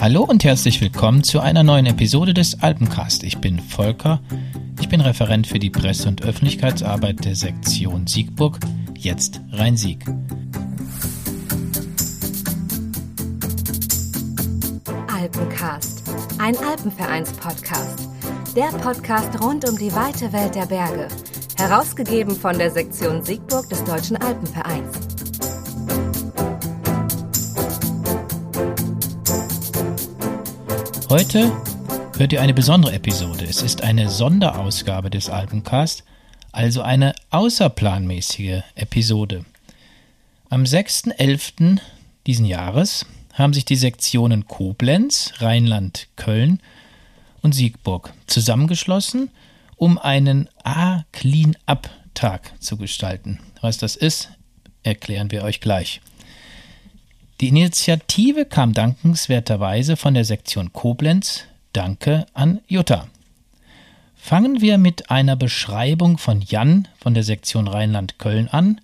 Hallo und herzlich willkommen zu einer neuen Episode des Alpencast. Ich bin Volker, ich bin Referent für die Presse- und Öffentlichkeitsarbeit der Sektion Siegburg, jetzt Rhein-Sieg. Alpencast, ein Alpenvereins-Podcast. Der Podcast rund um die weite Welt der Berge. Herausgegeben von der Sektion Siegburg des Deutschen Alpenvereins. Heute hört ihr eine besondere Episode. Es ist eine Sonderausgabe des Alpencast, also eine außerplanmäßige Episode. Am 6.11. diesen Jahres haben sich die Sektionen Koblenz, Rheinland, Köln und Siegburg zusammengeschlossen, um einen A-Clean-Up-Tag zu gestalten. Was das ist, erklären wir euch gleich. Die Initiative kam dankenswerterweise von der Sektion Koblenz. Danke an Jutta. Fangen wir mit einer Beschreibung von Jan von der Sektion Rheinland-Köln an.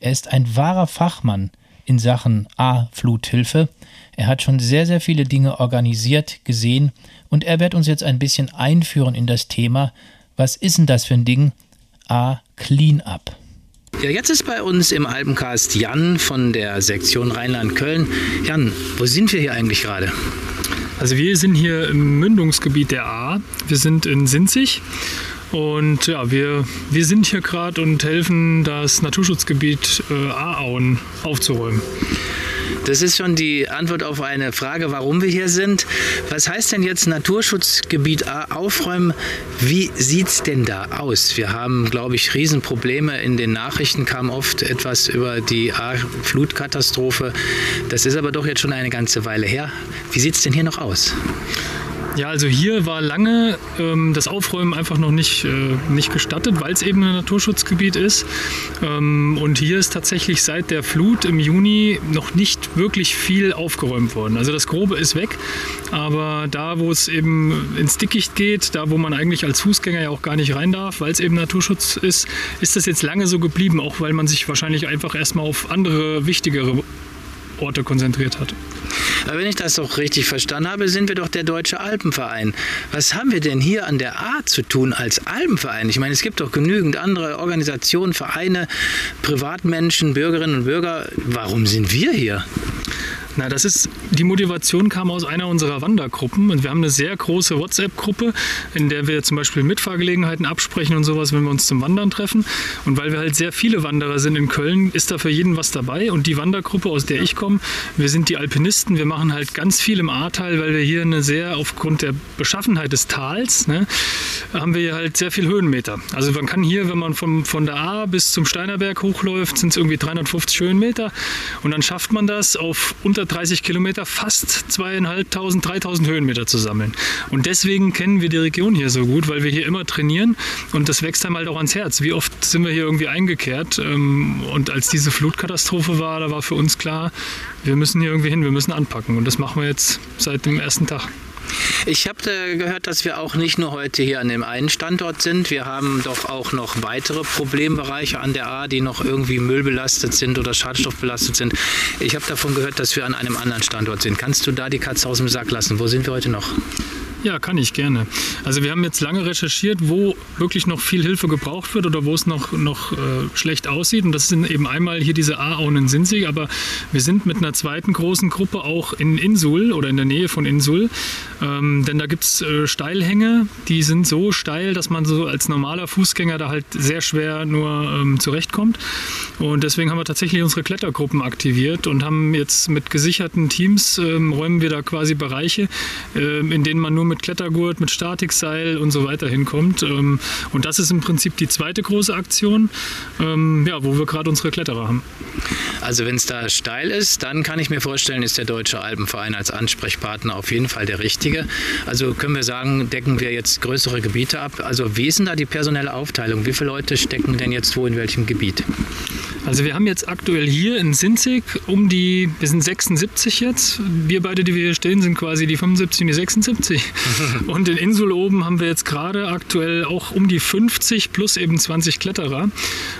Er ist ein wahrer Fachmann in Sachen A-Fluthilfe. Er hat schon sehr, sehr viele Dinge organisiert, gesehen und er wird uns jetzt ein bisschen einführen in das Thema. Was ist denn das für ein Ding? A-Clean-Up. Ja, jetzt ist bei uns im Alpencast Jan von der Sektion Rheinland-Köln. Jan, wo sind wir hier eigentlich gerade? Also wir sind hier im Mündungsgebiet der A. Wir sind in Sinzig und ja, wir, wir sind hier gerade und helfen das Naturschutzgebiet äh, A-Auen aufzuräumen. Das ist schon die Antwort auf eine Frage, warum wir hier sind. Was heißt denn jetzt Naturschutzgebiet A aufräumen? Wie sieht es denn da aus? Wir haben, glaube ich, Riesenprobleme. In den Nachrichten kam oft etwas über die A-Flutkatastrophe. Das ist aber doch jetzt schon eine ganze Weile her. Wie sieht es denn hier noch aus? Ja, also hier war lange ähm, das Aufräumen einfach noch nicht, äh, nicht gestattet, weil es eben ein Naturschutzgebiet ist. Ähm, und hier ist tatsächlich seit der Flut im Juni noch nicht wirklich viel aufgeräumt worden. Also das Grobe ist weg, aber da, wo es eben ins Dickicht geht, da, wo man eigentlich als Fußgänger ja auch gar nicht rein darf, weil es eben Naturschutz ist, ist das jetzt lange so geblieben, auch weil man sich wahrscheinlich einfach erstmal auf andere, wichtigere Orte konzentriert hat. Aber wenn ich das doch richtig verstanden habe, sind wir doch der Deutsche Alpenverein. Was haben wir denn hier an der A zu tun als Alpenverein? Ich meine, es gibt doch genügend andere Organisationen, Vereine, Privatmenschen, Bürgerinnen und Bürger. Warum sind wir hier? Na, das ist, die Motivation kam aus einer unserer Wandergruppen und wir haben eine sehr große WhatsApp-Gruppe, in der wir zum Beispiel Mitfahrgelegenheiten absprechen und sowas, wenn wir uns zum Wandern treffen. Und weil wir halt sehr viele Wanderer sind in Köln, ist da für jeden was dabei. Und die Wandergruppe, aus der ich komme, wir sind die Alpinisten, wir machen halt ganz viel im Ahrtal, weil wir hier eine sehr, aufgrund der Beschaffenheit des Tals, ne, haben wir hier halt sehr viel Höhenmeter. Also man kann hier, wenn man vom, von der A bis zum Steinerberg hochläuft, sind es irgendwie 350 Höhenmeter. Und dann schafft man das auf unter 30 Kilometer fast zweieinhalbtausend, dreitausend Höhenmeter zu sammeln. Und deswegen kennen wir die Region hier so gut, weil wir hier immer trainieren und das wächst einem halt auch ans Herz. Wie oft sind wir hier irgendwie eingekehrt? Ähm, und als diese Flutkatastrophe war, da war für uns klar, wir müssen hier irgendwie hin, wir müssen anpacken. Und das machen wir jetzt seit dem ersten Tag. Ich habe äh, gehört, dass wir auch nicht nur heute hier an dem einen Standort sind. Wir haben doch auch noch weitere Problembereiche an der A, die noch irgendwie müllbelastet sind oder schadstoffbelastet sind. Ich habe davon gehört, dass wir an einem anderen Standort sind. Kannst du da die Katze aus dem Sack lassen? Wo sind wir heute noch? Ja, kann ich gerne. Also wir haben jetzt lange recherchiert, wo wirklich noch viel Hilfe gebraucht wird oder wo es noch, noch äh, schlecht aussieht. Und das sind eben einmal hier diese A-Auen in Sinzig, aber wir sind mit einer zweiten großen Gruppe auch in Insul oder in der Nähe von Insul. Ähm, denn da gibt es äh, Steilhänge, die sind so steil, dass man so als normaler Fußgänger da halt sehr schwer nur ähm, zurechtkommt. Und deswegen haben wir tatsächlich unsere Klettergruppen aktiviert und haben jetzt mit gesicherten Teams ähm, räumen wir da quasi Bereiche, ähm, in denen man nur mit mit Klettergurt, mit Statikseil und so weiter hinkommt. Ähm, und das ist im Prinzip die zweite große Aktion, ähm, ja, wo wir gerade unsere Kletterer haben. Also wenn es da steil ist, dann kann ich mir vorstellen, ist der Deutsche Alpenverein als Ansprechpartner auf jeden Fall der richtige. Also können wir sagen, decken wir jetzt größere Gebiete ab. Also wie ist denn da die personelle Aufteilung? Wie viele Leute stecken denn jetzt wo in welchem Gebiet? Also wir haben jetzt aktuell hier in Sinzig um die, wir sind 76 jetzt. Wir beide, die wir hier stehen, sind quasi die 75 und die 76. und in Insul oben haben wir jetzt gerade aktuell auch um die 50 plus eben 20 Kletterer.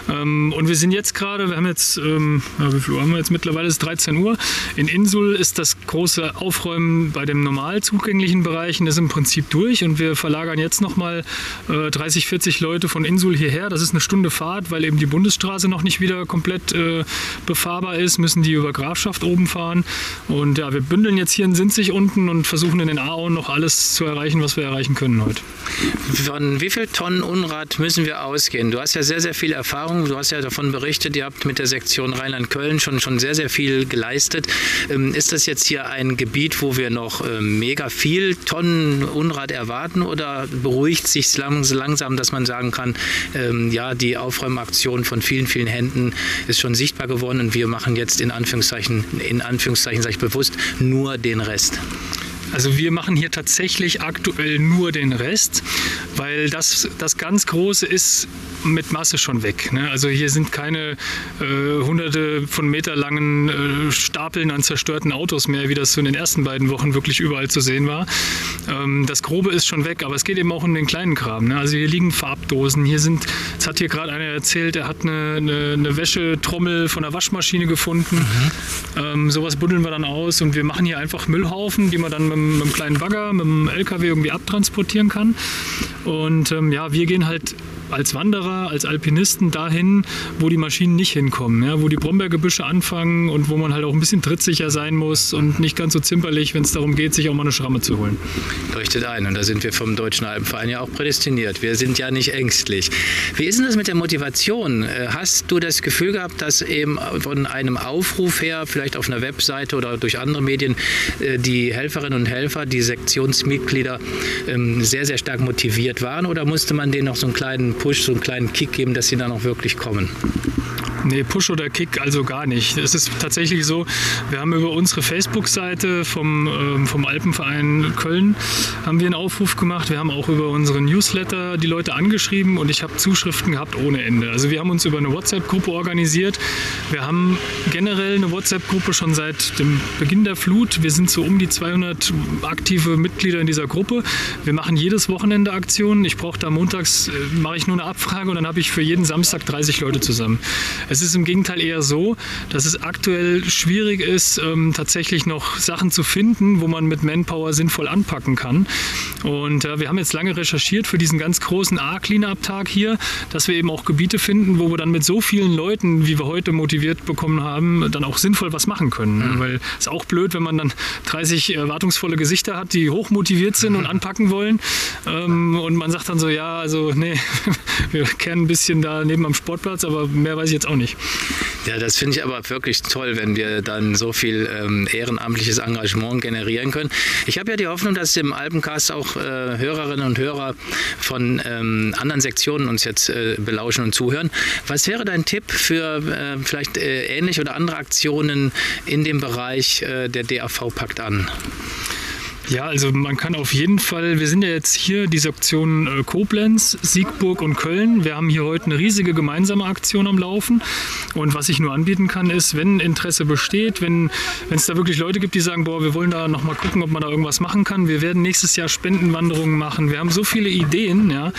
Ähm, und wir sind jetzt gerade, wir haben jetzt, ähm, wie viel haben wir jetzt mittlerweile? Es ist 13 Uhr. In Insul ist das große Aufräumen bei den normal zugänglichen Bereichen ist im Prinzip durch und wir verlagern jetzt nochmal äh, 30, 40 Leute von Insul hierher. Das ist eine Stunde Fahrt, weil eben die Bundesstraße noch nicht wieder komplett äh, befahrbar ist, müssen die über Grafschaft oben fahren. Und ja, wir bündeln jetzt hier in Sinzig unten und versuchen in den Auen noch alles zu erreichen, was wir erreichen können heute. Von wie viel Tonnen Unrat müssen wir ausgehen? Du hast ja sehr, sehr viel Erfahrung. Du hast ja davon berichtet, ihr habt mit der Sektion Rheinland-Köln schon, schon sehr, sehr viel geleistet. Ähm, ist das jetzt hier ein Gebiet, wo wir noch ähm, mega viel Tonnen Unrat erwarten oder beruhigt sich langsam, dass man sagen kann, ähm, ja, die Aufräumaktion von vielen, vielen Händen ist schon sichtbar geworden und wir machen jetzt in Anführungszeichen, in Anführungszeichen sage ich bewusst, nur den Rest. Also wir machen hier tatsächlich aktuell nur den Rest, weil das, das ganz Große ist mit Masse schon weg. Ne? Also hier sind keine äh, hunderte von Meter langen äh, Stapeln an zerstörten Autos mehr, wie das so in den ersten beiden Wochen wirklich überall zu sehen war. Ähm, das Grobe ist schon weg, aber es geht eben auch um den kleinen Kram. Ne? Also hier liegen Farbdosen, hier sind, es hat hier gerade einer erzählt, er hat eine, eine, eine Wäschetrommel von der Waschmaschine gefunden. Mhm. Ähm, sowas buddeln wir dann aus und wir machen hier einfach Müllhaufen, die man dann mit mit einem kleinen Bagger, mit einem LKW irgendwie abtransportieren kann. Und ähm, ja, wir gehen halt als Wanderer, als Alpinisten dahin, wo die Maschinen nicht hinkommen, ja, wo die Brombeergebüsche anfangen und wo man halt auch ein bisschen trittsicher sein muss und nicht ganz so zimperlich, wenn es darum geht, sich auch mal eine Schramme zu holen. Leuchtet ein und da sind wir vom Deutschen Alpenverein ja auch prädestiniert. Wir sind ja nicht ängstlich. Wie ist denn das mit der Motivation? Äh, hast du das Gefühl gehabt, dass eben von einem Aufruf her, vielleicht auf einer Webseite oder durch andere Medien, äh, die Helferinnen und Helfer, die Sektionsmitglieder ähm, sehr, sehr stark motiviert waren oder musste man denen noch so einen kleinen Push, so einen kleinen Kick geben, dass sie dann auch wirklich kommen? Nee, Push oder Kick also gar nicht. Es ist tatsächlich so, wir haben über unsere Facebook-Seite vom, ähm, vom Alpenverein Köln haben wir einen Aufruf gemacht. Wir haben auch über unsere Newsletter die Leute angeschrieben und ich habe Zuschriften gehabt ohne Ende. Also wir haben uns über eine WhatsApp-Gruppe organisiert. Wir haben generell eine WhatsApp-Gruppe schon seit dem Beginn der Flut. Wir sind so um die 200 aktive Mitglieder in dieser Gruppe. Wir machen jedes Wochenende Aktionen. Ich brauche da montags, äh, mache ich nur eine Abfrage und dann habe ich für jeden Samstag 30 Leute zusammen. Es ist im Gegenteil eher so, dass es aktuell schwierig ist, ähm, tatsächlich noch Sachen zu finden, wo man mit Manpower sinnvoll anpacken kann. Und äh, wir haben jetzt lange recherchiert für diesen ganz großen A-Cleanup-Tag hier, dass wir eben auch Gebiete finden, wo wir dann mit so vielen Leuten, wie wir heute motiviert bekommen haben, dann auch sinnvoll was machen können. Mhm. Weil es ist auch blöd, wenn man dann 30 erwartungsvolle Gesichter hat, die hochmotiviert sind mhm. und anpacken wollen. Ähm, und man sagt dann so, ja, also nee, wir kennen ein bisschen da neben am Sportplatz, aber mehr weiß ich jetzt auch nicht nicht. Ja, das finde ich aber wirklich toll, wenn wir dann so viel ähm, ehrenamtliches Engagement generieren können. Ich habe ja die Hoffnung, dass im Alpencast auch äh, Hörerinnen und Hörer von ähm, anderen Sektionen uns jetzt äh, belauschen und zuhören. Was wäre dein Tipp für äh, vielleicht äh, ähnliche oder andere Aktionen in dem Bereich äh, der DAV packt an? Ja, also man kann auf jeden Fall, wir sind ja jetzt hier die Sektion äh, Koblenz, Siegburg und Köln. Wir haben hier heute eine riesige gemeinsame Aktion am Laufen. Und was ich nur anbieten kann, ist, wenn Interesse besteht, wenn es da wirklich Leute gibt, die sagen, boah, wir wollen da nochmal gucken, ob man da irgendwas machen kann. Wir werden nächstes Jahr Spendenwanderungen machen. Wir haben so viele Ideen, ja.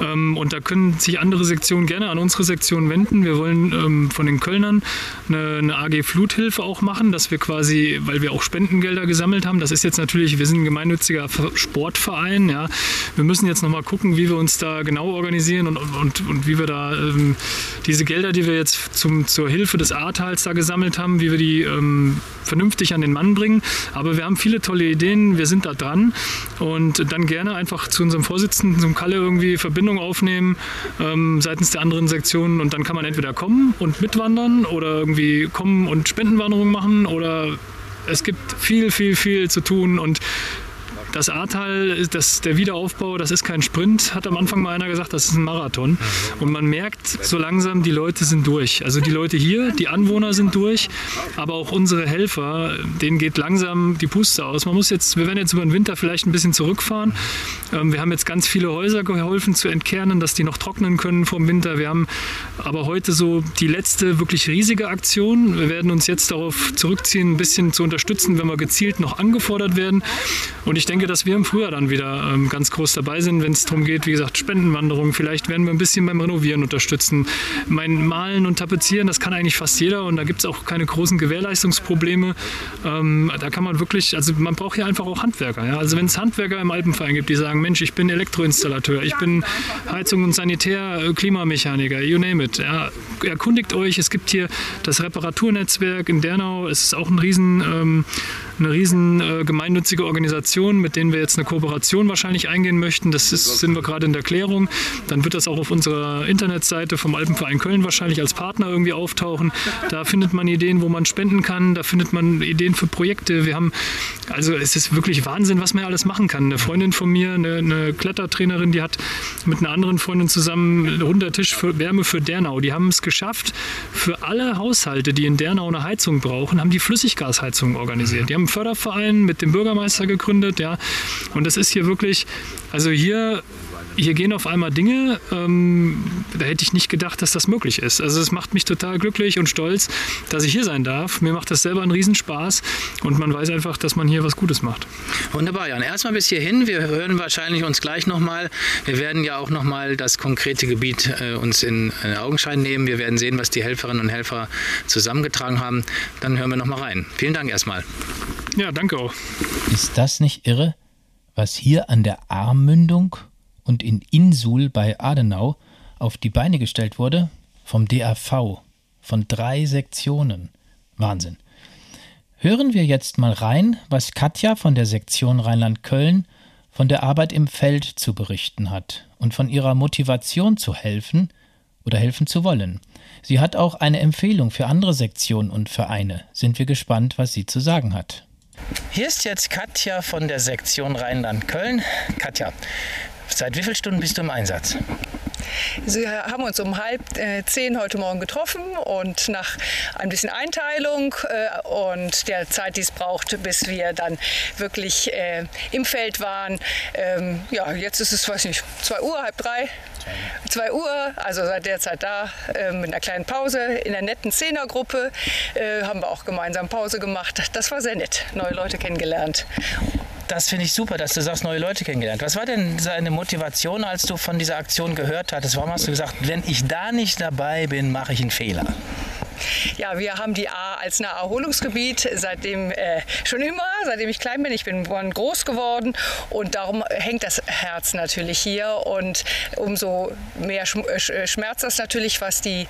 Ähm, und da können sich andere Sektionen gerne an unsere Sektion wenden. Wir wollen ähm, von den Kölnern eine, eine AG Fluthilfe auch machen, dass wir quasi, weil wir auch Spendengelder gesammelt haben, das ist jetzt natürlich, wir sind ein gemeinnütziger Sportverein. Ja. Wir müssen jetzt nochmal gucken, wie wir uns da genau organisieren und, und, und wie wir da ähm, diese Gelder, die wir jetzt zum, zur Hilfe des Ahrtals da gesammelt haben, wie wir die ähm, vernünftig an den Mann bringen. Aber wir haben viele tolle Ideen, wir sind da dran und dann gerne einfach zu unserem Vorsitzenden, zum Kalle irgendwie Verbindung aufnehmen ähm, seitens der anderen Sektionen und dann kann man entweder kommen und mitwandern oder irgendwie kommen und Spendenwanderungen machen oder es gibt viel, viel, viel zu tun und das Ahrtal, das, der Wiederaufbau, das ist kein Sprint, hat am Anfang mal einer gesagt, das ist ein Marathon. Und man merkt so langsam, die Leute sind durch. Also die Leute hier, die Anwohner sind durch, aber auch unsere Helfer, denen geht langsam die Puste aus. Man muss jetzt, wir werden jetzt über den Winter vielleicht ein bisschen zurückfahren. Ähm, wir haben jetzt ganz viele Häuser geholfen zu entkernen, dass die noch trocknen können vom Winter. Wir haben aber heute so die letzte wirklich riesige Aktion. Wir werden uns jetzt darauf zurückziehen, ein bisschen zu unterstützen, wenn wir gezielt noch angefordert werden. Und ich denke, dass wir im Frühjahr dann wieder ähm, ganz groß dabei sind, wenn es darum geht, wie gesagt, Spendenwanderung. Vielleicht werden wir ein bisschen beim Renovieren unterstützen. Mein Malen und Tapezieren, das kann eigentlich fast jeder und da gibt es auch keine großen Gewährleistungsprobleme. Ähm, da kann man wirklich, also man braucht hier einfach auch Handwerker. Ja? Also wenn es Handwerker im Alpenverein gibt, die sagen, Mensch, ich bin Elektroinstallateur, ich bin Heizung und Sanitär, äh, Klimamechaniker, you name it. Ja? Erkundigt euch, es gibt hier das Reparaturnetzwerk in Dernau, es ist auch ein riesen ähm, eine riesen äh, gemeinnützige Organisation, mit denen wir jetzt eine Kooperation wahrscheinlich eingehen möchten. Das ist, sind wir gerade in der Klärung. Dann wird das auch auf unserer Internetseite vom Alpenverein Köln wahrscheinlich als Partner irgendwie auftauchen. Da findet man Ideen, wo man spenden kann. Da findet man Ideen für Projekte. Wir haben, also es ist wirklich Wahnsinn, was man alles machen kann. Eine Freundin von mir, eine, eine Klettertrainerin, die hat mit einer anderen Freundin zusammen einen runder Tisch für Wärme für Dernau. Die haben es geschafft, für alle Haushalte, die in Dernau eine Heizung brauchen, haben die Flüssiggasheizung organisiert. Die haben Förderverein mit dem Bürgermeister gegründet, ja. Und das ist hier wirklich, also hier hier gehen auf einmal Dinge, ähm, da hätte ich nicht gedacht, dass das möglich ist. Also es macht mich total glücklich und stolz, dass ich hier sein darf. Mir macht das selber einen Riesenspaß und man weiß einfach, dass man hier was Gutes macht. Wunderbar, Jan. Erstmal bis hierhin. Wir hören wahrscheinlich uns gleich nochmal. Wir werden ja auch nochmal das konkrete Gebiet äh, uns in äh, Augenschein nehmen. Wir werden sehen, was die Helferinnen und Helfer zusammengetragen haben. Dann hören wir nochmal rein. Vielen Dank erstmal. Ja, danke auch. Ist das nicht irre, was hier an der Armmündung und in Insul bei Adenau auf die Beine gestellt wurde? Vom DAV, von drei Sektionen. Wahnsinn. Hören wir jetzt mal rein, was Katja von der Sektion Rheinland-Köln von der Arbeit im Feld zu berichten hat und von ihrer Motivation zu helfen oder helfen zu wollen. Sie hat auch eine Empfehlung für andere Sektionen und Vereine. Sind wir gespannt, was sie zu sagen hat. Hier ist jetzt Katja von der Sektion Rheinland-Köln. Katja, seit wie vielen Stunden bist du im Einsatz? Sie haben uns um halb äh, zehn heute Morgen getroffen und nach ein bisschen Einteilung äh, und der Zeit, die es braucht, bis wir dann wirklich äh, im Feld waren. Ähm, ja, jetzt ist es, weiß nicht, zwei Uhr, halb drei. 2 Uhr, also seit der Zeit da, äh, mit einer kleinen Pause in der netten Zehnergruppe, äh, haben wir auch gemeinsam Pause gemacht. Das war sehr nett, neue Leute kennengelernt. Das finde ich super, dass du sagst, neue Leute kennengelernt. Was war denn deine Motivation, als du von dieser Aktion gehört hattest? Warum hast du gesagt, wenn ich da nicht dabei bin, mache ich einen Fehler? Ja, wir haben die A als Naherholungsgebiet seitdem äh, schon immer, seitdem ich klein bin. Ich bin groß geworden und darum hängt das Herz natürlich hier und umso mehr äh, schmerzt das natürlich, was die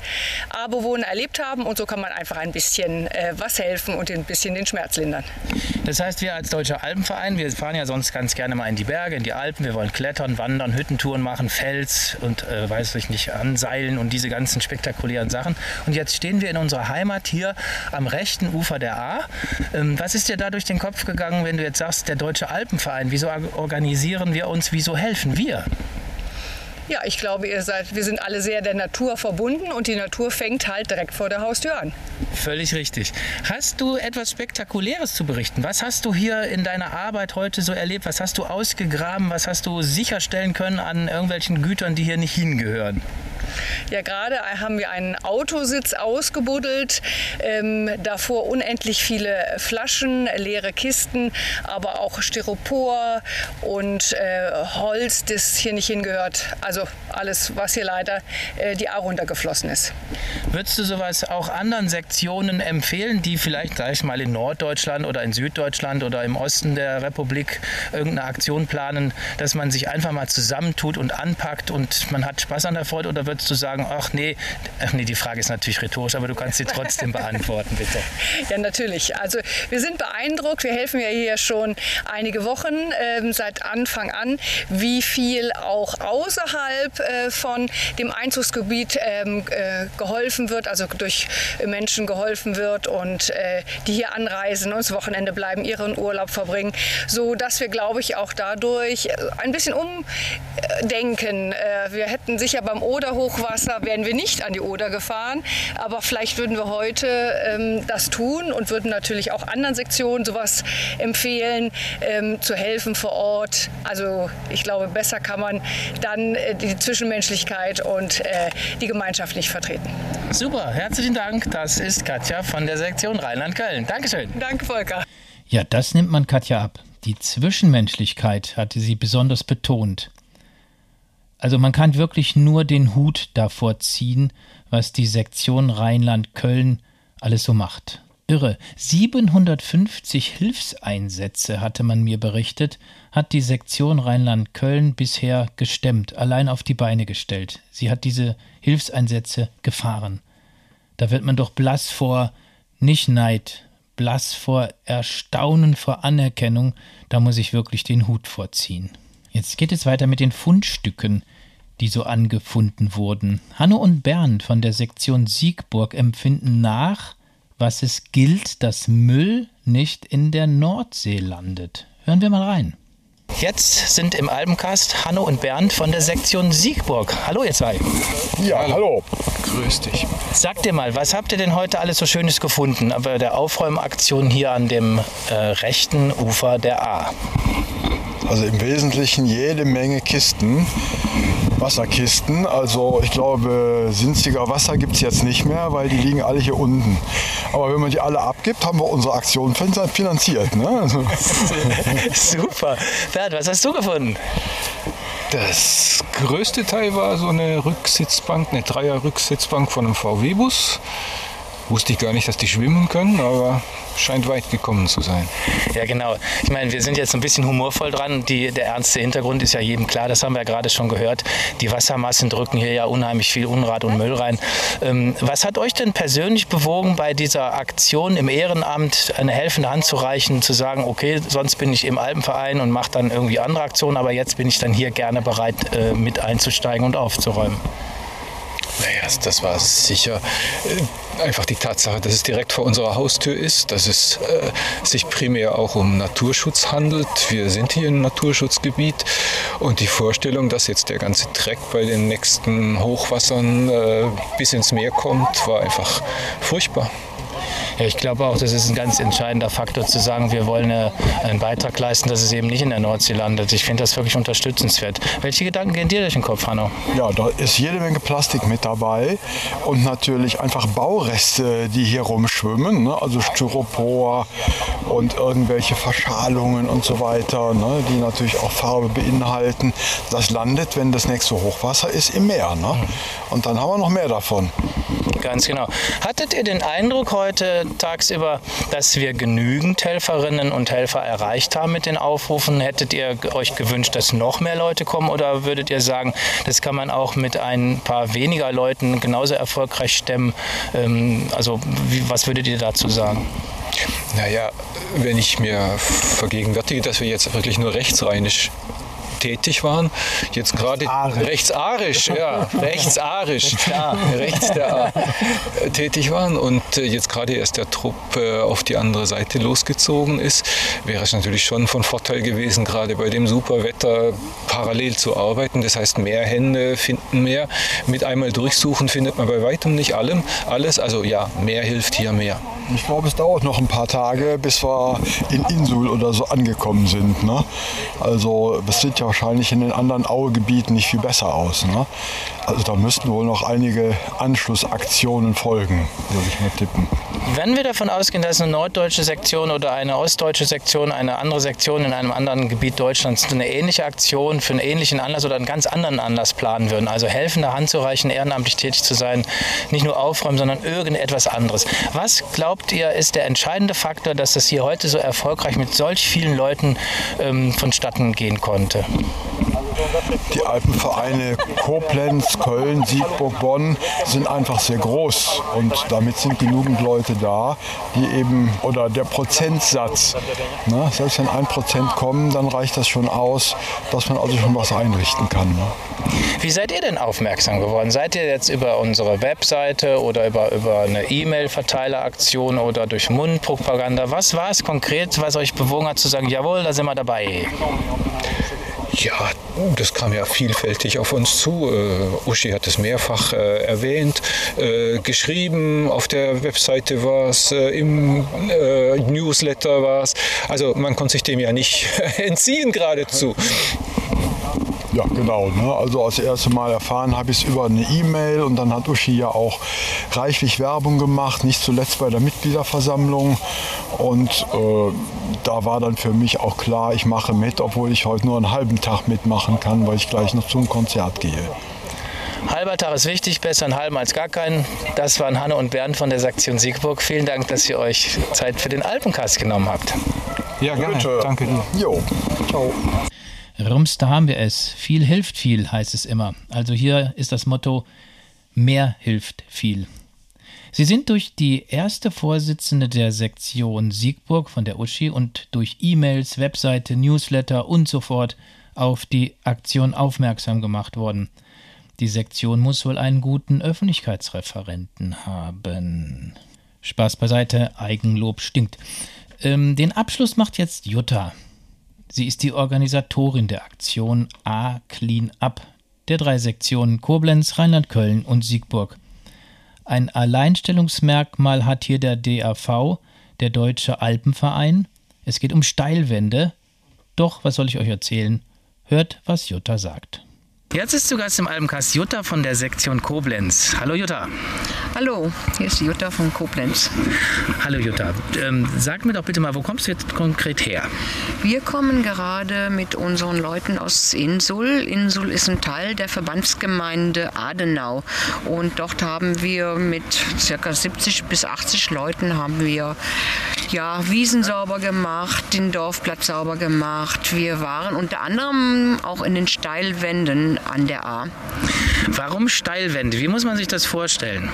A-Bewohner erlebt haben und so kann man einfach ein bisschen äh, was helfen und ein bisschen den Schmerz lindern. Das heißt, wir als Deutscher Alpenverein, wir fahren ja sonst ganz gerne mal in die Berge, in die Alpen. Wir wollen klettern, wandern, Hüttentouren machen, Fels und äh, weiß ich nicht, anseilen und diese ganzen spektakulären Sachen. Und jetzt stehen wir in unserer Heimat hier am rechten Ufer der A. Ähm, was ist dir da durch den Kopf gegangen, wenn du jetzt sagst, der Deutsche Alpenverein, wieso organisieren wir uns, wieso helfen wir? Ja, ich glaube, ihr seid, wir sind alle sehr der Natur verbunden und die Natur fängt halt direkt vor der Haustür an. Völlig richtig. Hast du etwas Spektakuläres zu berichten? Was hast du hier in deiner Arbeit heute so erlebt? Was hast du ausgegraben? Was hast du sicherstellen können an irgendwelchen Gütern, die hier nicht hingehören? Ja, gerade haben wir einen Autositz ausgebuddelt, ähm, davor unendlich viele Flaschen, leere Kisten, aber auch Styropor und äh, Holz, das hier nicht hingehört. Also alles, was hier leider äh, die A runtergeflossen ist. Würdest du sowas auch anderen Sektionen empfehlen, die vielleicht, sag ich mal, in Norddeutschland oder in Süddeutschland oder im Osten der Republik irgendeine Aktion planen, dass man sich einfach mal zusammentut und anpackt und man hat Spaß an der Freude? Oder würdest du sagen, ach nee, ach nee, die Frage ist natürlich rhetorisch, aber du kannst sie trotzdem beantworten, bitte. Ja, natürlich. Also wir sind beeindruckt. Wir helfen ja hier schon einige Wochen äh, seit Anfang an, wie viel auch außerhalb äh, von dem Einzugsgebiet ähm, äh, geholfen wird, also durch Menschen geholfen wird und äh, die hier anreisen und das Wochenende bleiben, ihren Urlaub verbringen, so dass wir, glaube ich, auch dadurch ein bisschen umdenken. Äh, wir hätten sicher beim Oder-Hochwasser wären wir nicht an die Oder gefahren, aber vielleicht würden wir heute ähm, das tun und würden natürlich auch anderen Sektionen sowas empfehlen, ähm, zu helfen vor Ort. Also ich glaube, besser kann man dann äh, die Zwischenmenschlichkeit und äh, die Gemeinschaft nicht vertreten. Super, herzlichen Dank. Das ist Katja von der Sektion Rheinland-Köln. Dankeschön. Danke, Volker. Ja, das nimmt man Katja ab. Die Zwischenmenschlichkeit hatte sie besonders betont. Also man kann wirklich nur den Hut davor ziehen, was die Sektion Rheinland-Köln alles so macht. Irre. 750 Hilfseinsätze, hatte man mir berichtet, hat die Sektion Rheinland-Köln bisher gestemmt, allein auf die Beine gestellt. Sie hat diese Hilfseinsätze gefahren. Da wird man doch blass vor, nicht Neid, blass vor Erstaunen, vor Anerkennung, da muss ich wirklich den Hut vorziehen. Jetzt geht es weiter mit den Fundstücken, die so angefunden wurden. Hanno und Bernd von der Sektion Siegburg empfinden nach, was es gilt, dass Müll nicht in der Nordsee landet. Hören wir mal rein. Jetzt sind im Albencast Hanno und Bernd von der Sektion Siegburg. Hallo ihr zwei. Ja, hallo. Grüß dich. Sagt ihr mal, was habt ihr denn heute alles so Schönes gefunden bei der Aufräumaktion hier an dem äh, rechten Ufer der A? Also im Wesentlichen jede Menge Kisten, Wasserkisten. Also ich glaube, sinziger Wasser gibt es jetzt nicht mehr, weil die liegen alle hier unten. Aber wenn man die alle abgibt, haben wir unsere Aktion finanziert. Ne? Also Super. Bernd, was hast du gefunden? Das größte Teil war so eine Rücksitzbank, eine Dreier-Rücksitzbank von einem VW-Bus. Wusste ich gar nicht, dass die schwimmen können, aber scheint weit gekommen zu sein. Ja, genau. Ich meine, wir sind jetzt ein bisschen humorvoll dran. Die, der ernste Hintergrund ist ja jedem klar, das haben wir ja gerade schon gehört. Die Wassermassen drücken hier ja unheimlich viel Unrat und Müll rein. Ähm, was hat euch denn persönlich bewogen, bei dieser Aktion im Ehrenamt eine helfende Hand zu reichen, zu sagen, okay, sonst bin ich im Alpenverein und mache dann irgendwie andere Aktionen, aber jetzt bin ich dann hier gerne bereit, äh, mit einzusteigen und aufzuräumen? Naja, das war sicher äh, einfach die Tatsache, dass es direkt vor unserer Haustür ist, dass es äh, sich primär auch um Naturschutz handelt. Wir sind hier im Naturschutzgebiet und die Vorstellung, dass jetzt der ganze Dreck bei den nächsten Hochwassern äh, bis ins Meer kommt, war einfach furchtbar. Ja, ich glaube auch, das ist ein ganz entscheidender Faktor zu sagen, wir wollen einen Beitrag leisten, dass es eben nicht in der Nordsee landet. Ich finde das wirklich unterstützenswert. Welche Gedanken gehen dir durch den Kopf, Hanno? ja, da ist jede Menge Plastik mit dabei und natürlich einfach Baureste, die hier rumschwimmen. Ne? Also Styropor und irgendwelche Verschalungen und so weiter, ne? die natürlich auch Farbe beinhalten. Das landet, wenn das nächste Hochwasser ist, im Meer. Ne? Und dann haben wir noch mehr davon. Ganz genau. Hattet ihr den Eindruck heute tagsüber, dass wir genügend Helferinnen und Helfer erreicht haben mit den Aufrufen? Hättet ihr euch gewünscht, dass noch mehr Leute kommen oder würdet ihr sagen, das kann man auch mit ein paar weniger Leuten genauso erfolgreich stemmen? Ähm, also wie, was würdet ihr dazu sagen? Naja, wenn ich mir vergegenwärtige, dass wir jetzt wirklich nur rechtsrheinisch tätig waren, jetzt gerade rechtsarisch, ja, rechtsarisch, rechts der A, tätig waren und äh, jetzt gerade erst der Trupp äh, auf die andere Seite losgezogen ist, wäre es natürlich schon von Vorteil gewesen, gerade bei dem super Wetter parallel zu arbeiten. Das heißt, mehr Hände finden mehr. Mit einmal durchsuchen findet man bei weitem nicht allem, alles. Also ja, mehr hilft hier mehr. Ich glaube, es dauert noch ein paar Tage, bis wir in Insul oder so angekommen sind. Ne? Also das sieht ja wahrscheinlich in den anderen Auegebieten nicht viel besser aus. Ne? Also da müssten wohl noch einige Anschlussaktionen folgen, würde ich mal tippen. Wenn wir davon ausgehen, dass eine norddeutsche Sektion oder eine ostdeutsche Sektion, eine andere Sektion in einem anderen Gebiet Deutschlands eine ähnliche Aktion für einen ähnlichen Anlass oder einen ganz anderen Anlass planen würden, also helfende Hand zu reichen, ehrenamtlich tätig zu sein, nicht nur aufräumen, sondern irgendetwas anderes. Was glaubt ihr, ist der entscheidende Faktor, dass das hier heute so erfolgreich mit solch vielen Leuten ähm, vonstatten gehen konnte? Die Alpenvereine Koblenz, Köln, Siegburg, Bonn sind einfach sehr groß und damit sind genügend Leute da, die eben, oder der Prozentsatz, ne, selbst wenn ein Prozent kommen, dann reicht das schon aus, dass man also schon was einrichten kann. Ne. Wie seid ihr denn aufmerksam geworden? Seid ihr jetzt über unsere Webseite oder über, über eine E-Mail-Verteileraktion oder durch Mundpropaganda? Was war es konkret, was euch bewogen hat zu sagen, jawohl, da sind wir dabei? Ja, das kam ja vielfältig auf uns zu. Äh, Uschi hat es mehrfach äh, erwähnt, äh, geschrieben, auf der Webseite war es, äh, im äh, Newsletter war es. Also man konnte sich dem ja nicht entziehen geradezu. Ja, genau. Ne? Also das erste Mal erfahren habe ich es über eine E-Mail und dann hat Uschi ja auch reichlich Werbung gemacht, nicht zuletzt bei der Mitgliederversammlung. Und äh, da war dann für mich auch klar, ich mache mit, obwohl ich heute nur einen halben Tag mitmachen kann, weil ich gleich noch zum Konzert gehe. Halber Tag ist wichtig, besser einen halben als gar keinen. Das waren Hanne und Bernd von der Sektion Siegburg. Vielen Dank, dass ihr euch Zeit für den Alpencast genommen habt. Ja, gerne. Bitte. Danke dir. Jo, ciao. Rums, da haben wir es. Viel hilft viel, heißt es immer. Also hier ist das Motto, mehr hilft viel. Sie sind durch die erste Vorsitzende der Sektion Siegburg von der Uschi und durch E-Mails, Webseite, Newsletter und so fort auf die Aktion aufmerksam gemacht worden. Die Sektion muss wohl einen guten Öffentlichkeitsreferenten haben. Spaß beiseite, Eigenlob stinkt. Ähm, den Abschluss macht jetzt Jutta. Sie ist die Organisatorin der Aktion A Clean Up der drei Sektionen Koblenz, Rheinland-Köln und Siegburg. Ein Alleinstellungsmerkmal hat hier der DAV, der Deutsche Alpenverein. Es geht um Steilwände. Doch, was soll ich euch erzählen? Hört, was Jutta sagt. Jetzt ist zu Gast im Alpencast Jutta von der Sektion Koblenz. Hallo Jutta. Hallo, hier ist Jutta von Koblenz. Hallo Jutta. Ähm, sag mir doch bitte mal, wo kommst du jetzt konkret her? Wir kommen gerade mit unseren Leuten aus Insul. Insul ist ein Teil der Verbandsgemeinde Adenau und dort haben wir mit ca. 70 bis 80 Leuten haben wir ja, Wiesen sauber gemacht, den Dorfplatz sauber gemacht. Wir waren unter anderem auch in den Steilwänden an der A. Warum Steilwände? Wie muss man sich das vorstellen?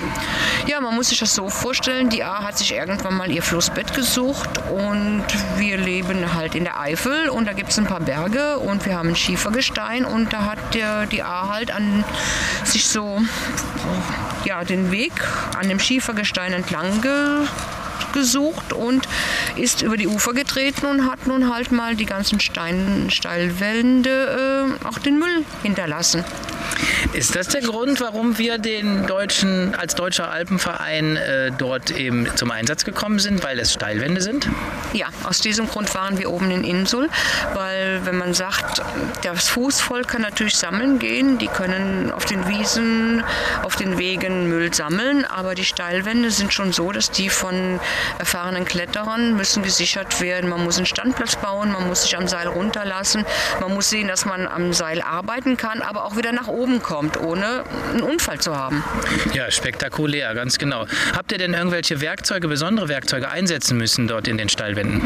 Ja, man muss sich das so vorstellen, die A hat sich irgendwann mal ihr Flussbett gesucht und wir leben halt in der Eifel und da gibt es ein paar Berge und wir haben ein Schiefergestein und da hat der, die A halt an sich so ja, den Weg an dem Schiefergestein entlang ge gesucht und ist über die Ufer getreten und hat nun halt mal die ganzen Stein, Steilwände äh, auch den Müll hinterlassen. Ist das der Grund, warum wir den deutschen, als deutscher Alpenverein äh, dort eben zum Einsatz gekommen sind, weil es Steilwände sind? Ja, aus diesem Grund waren wir oben in Insul, weil wenn man sagt, das Fußvolk kann natürlich sammeln gehen, die können auf den Wiesen, auf den Wegen Müll sammeln, aber die Steilwände sind schon so, dass die von erfahrenen Kletterern müssen gesichert werden. Man muss einen Standplatz bauen, man muss sich am Seil runterlassen, man muss sehen, dass man am Seil arbeiten kann, aber auch wieder nach oben kommt, ohne einen Unfall zu haben. Ja, spektakulär, ganz genau. Habt ihr denn irgendwelche Werkzeuge, besondere Werkzeuge einsetzen müssen dort in den Steilwänden?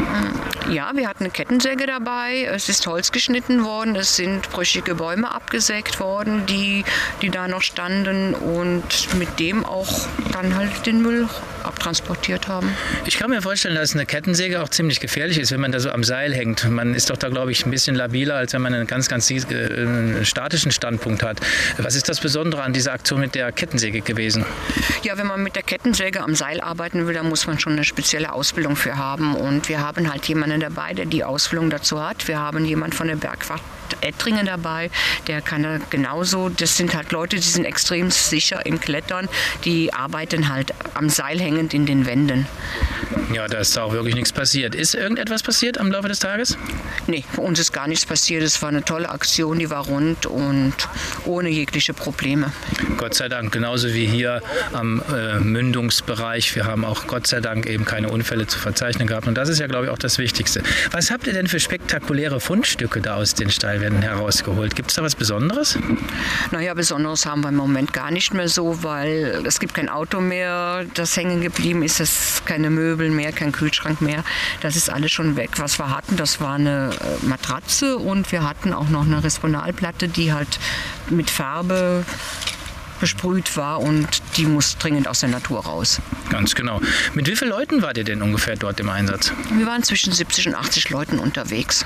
Ja, wir hatten eine Kettensäge dabei, es ist Holz geschnitten worden, es sind brüchige Bäume abgesägt worden, die, die da noch standen und mit dem auch dann halt den Müll abtransportiert haben. Ich kann mir vorstellen, dass eine Kettensäge auch ziemlich gefährlich ist, wenn man da so am Seil hängt. Man ist doch da, glaube ich, ein bisschen labiler, als wenn man einen ganz, ganz äh, statischen Standpunkt hat. Was ist das Besondere an dieser Aktion mit der Kettensäge gewesen? Ja, wenn man mit der Kettensäge am Seil arbeiten will, dann muss man schon eine spezielle Ausbildung für haben. Und wir haben halt jemanden dabei, der die Ausbildung dazu hat. Wir haben jemanden von der Bergwacht Ettringen dabei, der kann da genauso. Das sind halt Leute, die sind extrem sicher im Klettern. Die arbeiten halt am Seil hängend in den Wänden. Ja, da ist auch wirklich nichts passiert. Ist irgendetwas passiert am Laufe des Tages? Nee, bei uns ist gar nichts passiert. Es war eine tolle Aktion, die war rund und ohne jegliche Probleme. Gott sei Dank, genauso wie hier am äh, Mündungsbereich. Wir haben auch Gott sei Dank eben keine Unfälle zu verzeichnen gehabt. Und das ist ja, glaube ich, auch das Wichtigste. Was habt ihr denn für spektakuläre Fundstücke da aus den Steinen? Werden herausgeholt. Gibt es da was Besonderes? Naja, Besonderes haben wir im Moment gar nicht mehr so, weil es gibt kein Auto mehr, das hängen geblieben ist, es keine Möbel mehr, kein Kühlschrank mehr. Das ist alles schon weg. Was wir hatten, das war eine äh, Matratze und wir hatten auch noch eine Responalplatte, die halt mit Farbe besprüht war und die muss dringend aus der Natur raus. Ganz genau. Mit wie vielen Leuten wart ihr denn ungefähr dort im Einsatz? Wir waren zwischen 70 und 80 Leuten unterwegs.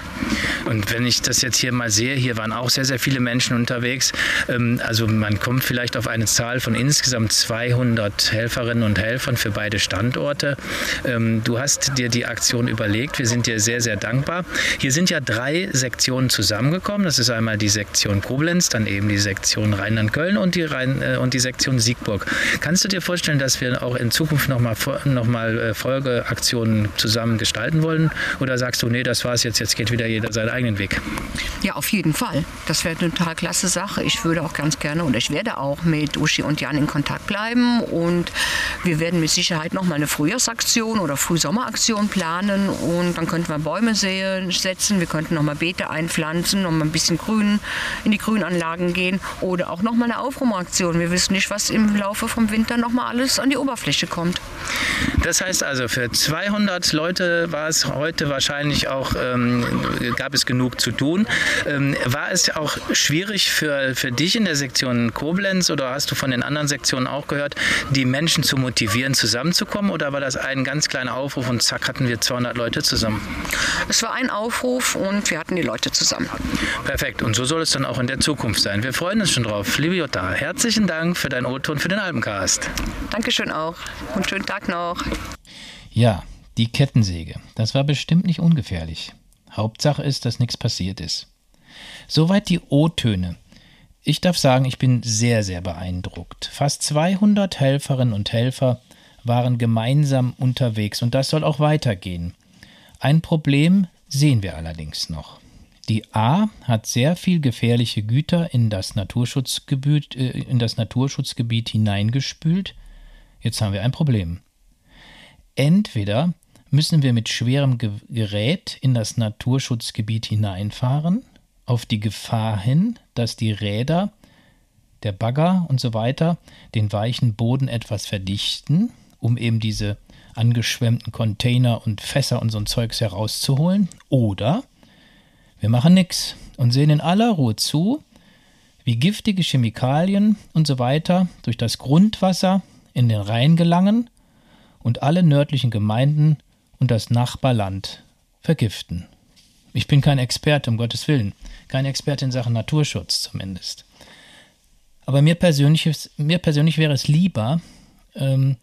Und wenn ich das jetzt hier mal sehe, hier waren auch sehr, sehr viele Menschen unterwegs. Ähm, also man kommt vielleicht auf eine Zahl von insgesamt 200 Helferinnen und Helfern für beide Standorte. Ähm, du hast dir die Aktion überlegt. Wir sind dir sehr, sehr dankbar. Hier sind ja drei Sektionen zusammengekommen. Das ist einmal die Sektion Koblenz, dann eben die Sektion Rheinland-Köln und die Rhein und die Sektion Siegburg. Kannst du dir vorstellen, dass wir auch in Zukunft nochmal noch mal äh, Folgeaktionen zusammen gestalten wollen? Oder sagst du, nee, das war's jetzt, jetzt geht wieder jeder seinen eigenen Weg? Ja, auf jeden Fall. Das wäre eine total klasse Sache. Ich würde auch ganz gerne und ich werde auch mit Uschi und Jan in Kontakt bleiben und wir werden mit Sicherheit nochmal eine Frühjahrsaktion oder Frühsommeraktion planen und dann könnten wir Bäume setzen, wir könnten nochmal Beete einpflanzen, nochmal ein bisschen Grün in die Grünanlagen gehen oder auch nochmal eine Aufräumaktion und wir wissen nicht, was im Laufe vom Winter noch mal alles an die Oberfläche kommt. Das heißt also, für 200 Leute war es heute wahrscheinlich auch, ähm, gab es genug zu tun. Ähm, war es auch schwierig für, für dich in der Sektion Koblenz oder hast du von den anderen Sektionen auch gehört, die Menschen zu motivieren, zusammenzukommen? Oder war das ein ganz kleiner Aufruf und zack hatten wir 200 Leute zusammen? Es war ein Aufruf und wir hatten die Leute zusammen. Perfekt. Und so soll es dann auch in der Zukunft sein. Wir freuen uns schon drauf. Liebe Jutta, herzlichen herzlichen Dank für deinen O-Ton für den Albencast. Dankeschön auch und schönen Tag noch. Ja, die Kettensäge. Das war bestimmt nicht ungefährlich. Hauptsache ist, dass nichts passiert ist. Soweit die O-Töne. Ich darf sagen, ich bin sehr, sehr beeindruckt. Fast 200 Helferinnen und Helfer waren gemeinsam unterwegs und das soll auch weitergehen. Ein Problem sehen wir allerdings noch. Die A hat sehr viel gefährliche Güter in das Naturschutzgebiet, äh, in das Naturschutzgebiet hineingespült. Jetzt haben wir ein Problem. Entweder müssen wir mit schwerem Gerät in das Naturschutzgebiet hineinfahren, auf die Gefahr hin, dass die Räder, der Bagger und so weiter den weichen Boden etwas verdichten, um eben diese angeschwemmten Container und Fässer und so ein Zeugs herauszuholen, oder wir machen nichts und sehen in aller Ruhe zu, wie giftige Chemikalien und so weiter durch das Grundwasser in den Rhein gelangen und alle nördlichen Gemeinden und das Nachbarland vergiften. Ich bin kein Experte, um Gottes Willen, kein Experte in Sachen Naturschutz zumindest. Aber mir persönlich, mir persönlich wäre es lieber, ähm,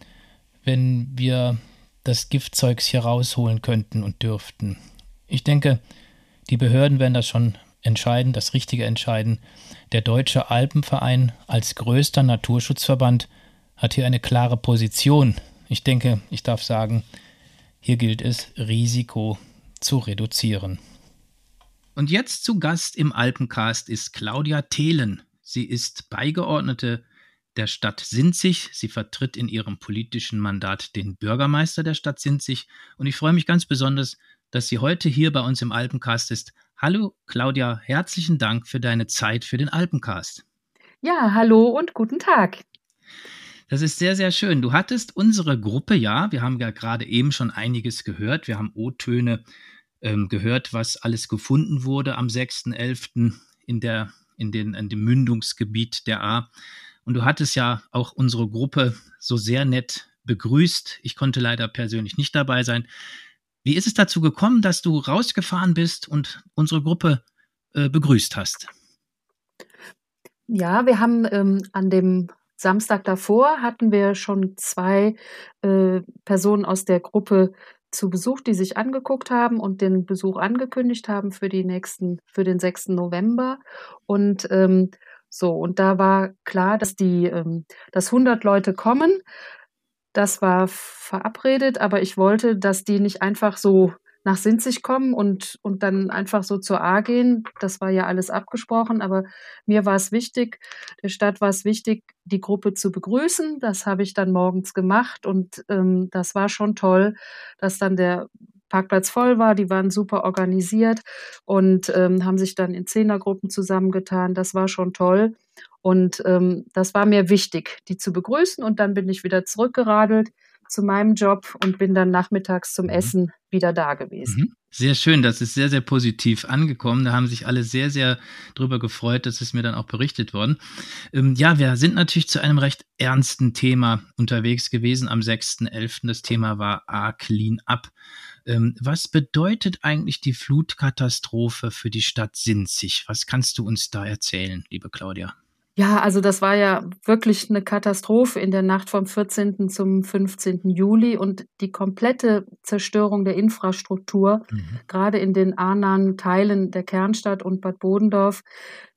wenn wir das Giftzeugs hier rausholen könnten und dürften. Ich denke, die Behörden werden das schon entscheiden, das Richtige entscheiden. Der Deutsche Alpenverein als größter Naturschutzverband hat hier eine klare Position. Ich denke, ich darf sagen, hier gilt es, Risiko zu reduzieren. Und jetzt zu Gast im Alpencast ist Claudia Thelen. Sie ist Beigeordnete der Stadt Sinzig. Sie vertritt in ihrem politischen Mandat den Bürgermeister der Stadt Sinzig. Und ich freue mich ganz besonders, dass sie heute hier bei uns im Alpencast ist. Hallo Claudia, herzlichen Dank für deine Zeit für den Alpencast. Ja, hallo und guten Tag. Das ist sehr, sehr schön. Du hattest unsere Gruppe, ja, wir haben ja gerade eben schon einiges gehört. Wir haben O-Töne ähm, gehört, was alles gefunden wurde am 6.11. in, der, in, den, in dem Mündungsgebiet der A. Und du hattest ja auch unsere Gruppe so sehr nett begrüßt. Ich konnte leider persönlich nicht dabei sein. Wie ist es dazu gekommen, dass du rausgefahren bist und unsere Gruppe äh, begrüßt hast? Ja, wir haben ähm, an dem Samstag davor hatten wir schon zwei äh, Personen aus der Gruppe zu Besuch, die sich angeguckt haben und den Besuch angekündigt haben für die nächsten, für den 6. November. Und ähm, so, und da war klar, dass die, ähm, dass 100 Leute kommen. Das war verabredet, aber ich wollte, dass die nicht einfach so nach Sinzig kommen und, und dann einfach so zur A gehen. Das war ja alles abgesprochen, aber mir war es wichtig, der Stadt war es wichtig, die Gruppe zu begrüßen. Das habe ich dann morgens gemacht und ähm, das war schon toll, dass dann der Parkplatz voll war. Die waren super organisiert und ähm, haben sich dann in Zehnergruppen zusammengetan. Das war schon toll. Und ähm, das war mir wichtig, die zu begrüßen. Und dann bin ich wieder zurückgeradelt zu meinem Job und bin dann nachmittags zum mhm. Essen wieder da gewesen. Mhm. Sehr schön, das ist sehr, sehr positiv angekommen. Da haben sich alle sehr, sehr drüber gefreut. Das ist mir dann auch berichtet worden. Ähm, ja, wir sind natürlich zu einem recht ernsten Thema unterwegs gewesen am 6.11. Das Thema war A Clean Up. Ähm, was bedeutet eigentlich die Flutkatastrophe für die Stadt Sinzig? Was kannst du uns da erzählen, liebe Claudia? Ja, also das war ja wirklich eine Katastrophe in der Nacht vom 14. zum 15. Juli und die komplette Zerstörung der Infrastruktur, mhm. gerade in den ahnahen Teilen der Kernstadt und Bad Bodendorf,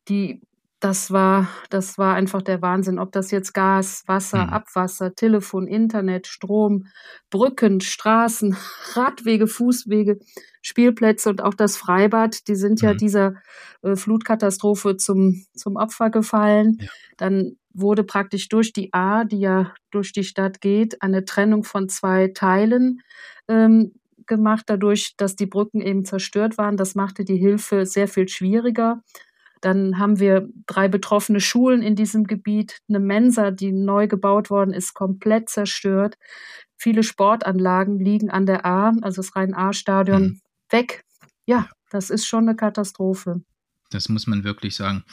die das war, das war einfach der Wahnsinn. Ob das jetzt Gas, Wasser, mhm. Abwasser, Telefon, Internet, Strom, Brücken, Straßen, Radwege, Fußwege, Spielplätze und auch das Freibad, die sind mhm. ja dieser äh, Flutkatastrophe zum, zum Opfer gefallen. Ja. Dann wurde praktisch durch die A, die ja durch die Stadt geht, eine Trennung von zwei Teilen ähm, gemacht, dadurch, dass die Brücken eben zerstört waren. Das machte die Hilfe sehr viel schwieriger. Dann haben wir drei betroffene Schulen in diesem Gebiet. Eine Mensa, die neu gebaut worden ist, komplett zerstört. Viele Sportanlagen liegen an der A, also das Rhein-A-Stadion, mhm. weg. Ja, das ist schon eine Katastrophe. Das muss man wirklich sagen.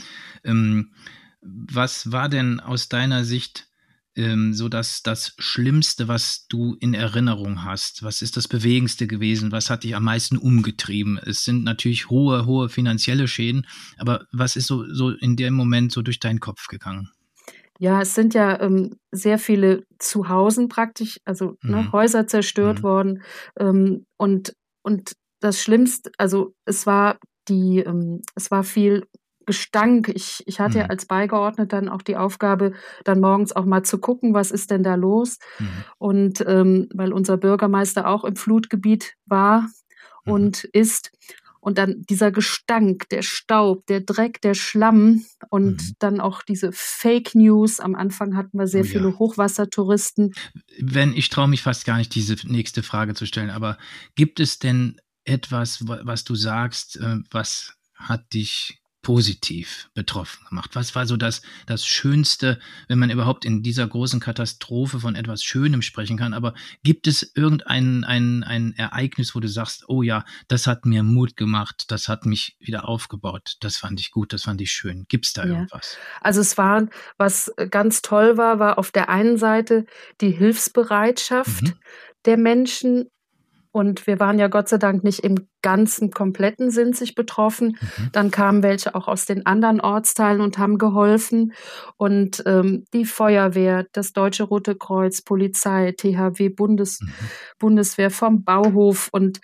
Ähm, was war denn aus deiner Sicht ähm, so dass das Schlimmste, was du in Erinnerung hast? Was ist das Bewegendste gewesen? Was hat dich am meisten umgetrieben? Es sind natürlich hohe, hohe finanzielle Schäden, aber was ist so, so in dem Moment so durch deinen Kopf gegangen? Ja, es sind ja ähm, sehr viele Zuhausen praktisch, also ne, mhm. Häuser zerstört mhm. worden. Ähm, und, und das Schlimmste, also es war die, ähm, es war viel Gestank. Ich, ich hatte mhm. ja als Beigeordnet dann auch die Aufgabe, dann morgens auch mal zu gucken, was ist denn da los. Mhm. Und ähm, weil unser Bürgermeister auch im Flutgebiet war mhm. und ist. Und dann dieser Gestank, der Staub, der Dreck, der Schlamm und mhm. dann auch diese Fake News. Am Anfang hatten wir sehr oh, viele ja. Hochwassertouristen. Wenn ich traue mich fast gar nicht, diese nächste Frage zu stellen, aber gibt es denn etwas, was du sagst, äh, was hat dich positiv betroffen gemacht? Was war so das, das Schönste, wenn man überhaupt in dieser großen Katastrophe von etwas Schönem sprechen kann? Aber gibt es irgendein ein, ein Ereignis, wo du sagst, oh ja, das hat mir Mut gemacht, das hat mich wieder aufgebaut, das fand ich gut, das fand ich schön. Gibt es da ja. irgendwas? Also es war, was ganz toll war, war auf der einen Seite die Hilfsbereitschaft mhm. der Menschen und wir waren ja Gott sei Dank nicht im ganzen kompletten Sinn sich betroffen. Mhm. Dann kamen welche auch aus den anderen Ortsteilen und haben geholfen. Und ähm, die Feuerwehr, das Deutsche Rote Kreuz, Polizei, THW, Bundes, mhm. Bundeswehr vom Bauhof und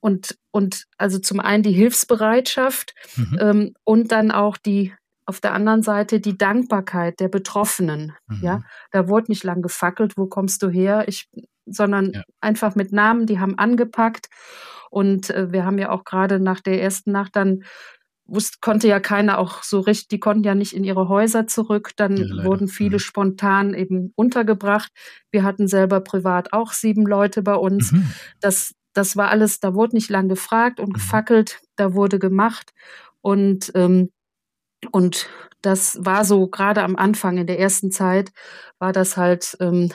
und, und also zum einen die Hilfsbereitschaft mhm. ähm, und dann auch die auf der anderen Seite die Dankbarkeit der Betroffenen. Mhm. Ja, da wurde nicht lang gefackelt, wo kommst du her? Ich sondern ja. einfach mit Namen, die haben angepackt. Und äh, wir haben ja auch gerade nach der ersten Nacht dann wusste, konnte ja keiner auch so richtig, die konnten ja nicht in ihre Häuser zurück. Dann ja, wurden viele mhm. spontan eben untergebracht. Wir hatten selber privat auch sieben Leute bei uns. Mhm. Das, das war alles, da wurde nicht lang gefragt und mhm. gefackelt, da wurde gemacht. Und, ähm, und das war so gerade am Anfang, in der ersten Zeit, war das halt ähm,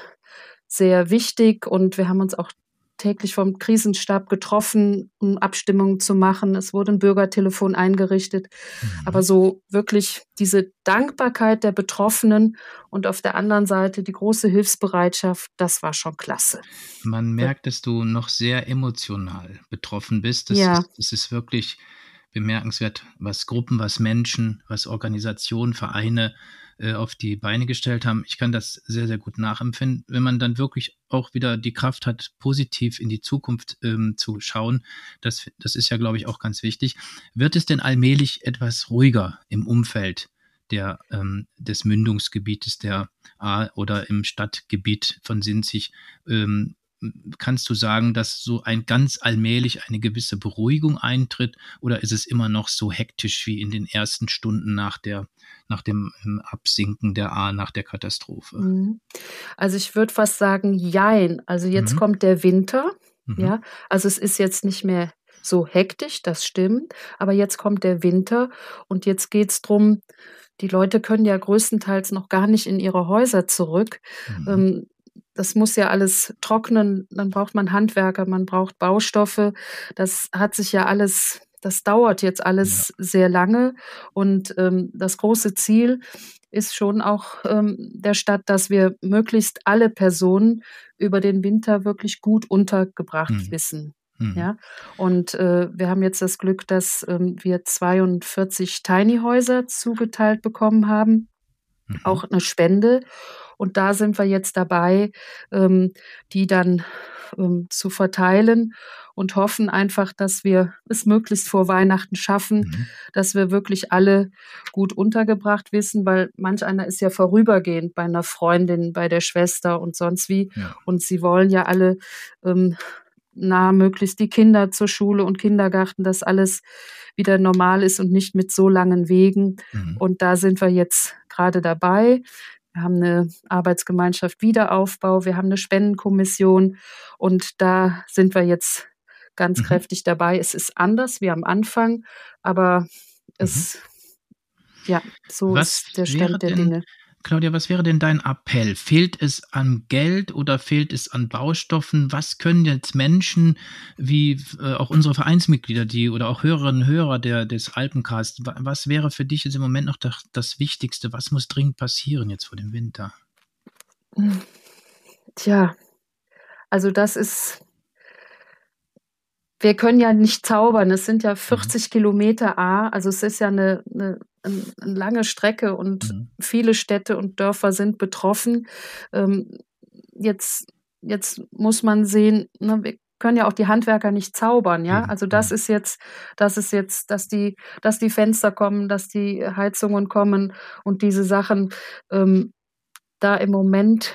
sehr wichtig und wir haben uns auch täglich vom Krisenstab getroffen, um Abstimmungen zu machen. Es wurde ein Bürgertelefon eingerichtet. Mhm. Aber so wirklich diese Dankbarkeit der Betroffenen und auf der anderen Seite die große Hilfsbereitschaft, das war schon klasse. Man merkt, dass du noch sehr emotional betroffen bist. Das, ja. ist, das ist wirklich bemerkenswert, was Gruppen, was Menschen, was Organisationen, Vereine äh, auf die Beine gestellt haben. Ich kann das sehr, sehr gut nachempfinden. Wenn man dann wirklich auch wieder die Kraft hat, positiv in die Zukunft ähm, zu schauen, das, das ist ja, glaube ich, auch ganz wichtig. Wird es denn allmählich etwas ruhiger im Umfeld der, ähm, des Mündungsgebietes der A oder im Stadtgebiet von Sinzig? Ähm, kannst du sagen, dass so ein ganz allmählich eine gewisse Beruhigung eintritt oder ist es immer noch so hektisch wie in den ersten Stunden nach der nach dem ähm, Absinken der A nach der Katastrophe? Mhm. Also ich würde fast sagen, jein. Also jetzt mhm. kommt der Winter. Mhm. Ja, also es ist jetzt nicht mehr so hektisch, das stimmt. Aber jetzt kommt der Winter und jetzt geht es darum, die Leute können ja größtenteils noch gar nicht in ihre Häuser zurück. Mhm. Das muss ja alles trocknen, dann braucht man Handwerker, man braucht Baustoffe. Das hat sich ja alles, das dauert jetzt alles ja. sehr lange. Und ähm, das große Ziel ist schon auch ähm, der Stadt, dass wir möglichst alle Personen über den Winter wirklich gut untergebracht mhm. wissen. Mhm. Ja, und äh, wir haben jetzt das Glück, dass ähm, wir 42 Tiny Häuser zugeteilt bekommen haben, mhm. auch eine Spende. Und da sind wir jetzt dabei, ähm, die dann ähm, zu verteilen und hoffen einfach, dass wir es möglichst vor Weihnachten schaffen, mhm. dass wir wirklich alle gut untergebracht wissen, weil manch einer ist ja vorübergehend bei einer Freundin, bei der Schwester und sonst wie. Ja. Und sie wollen ja alle ähm, nah möglichst die Kinder zur Schule und Kindergarten, dass alles wieder normal ist und nicht mit so langen Wegen. Mhm. Und da sind wir jetzt gerade dabei. Wir haben eine Arbeitsgemeinschaft Wiederaufbau, wir haben eine Spendenkommission und da sind wir jetzt ganz mhm. kräftig dabei. Es ist anders wie am Anfang, aber es, mhm. ja, so Was ist der Stand der Dinge. Claudia, was wäre denn dein Appell? Fehlt es an Geld oder fehlt es an Baustoffen? Was können jetzt Menschen wie äh, auch unsere Vereinsmitglieder, die oder auch Hörerinnen und Hörer der, des Alpencast, was wäre für dich jetzt im Moment noch das, das Wichtigste? Was muss dringend passieren jetzt vor dem Winter? Tja, also das ist wir können ja nicht zaubern. Es sind ja 40 mhm. Kilometer A, also es ist ja eine, eine, eine lange Strecke und mhm. viele Städte und Dörfer sind betroffen. Ähm, jetzt, jetzt muss man sehen, ne, wir können ja auch die Handwerker nicht zaubern, ja. Mhm. Also das mhm. ist jetzt, das ist jetzt, dass die, dass die Fenster kommen, dass die Heizungen kommen und diese Sachen ähm, da im Moment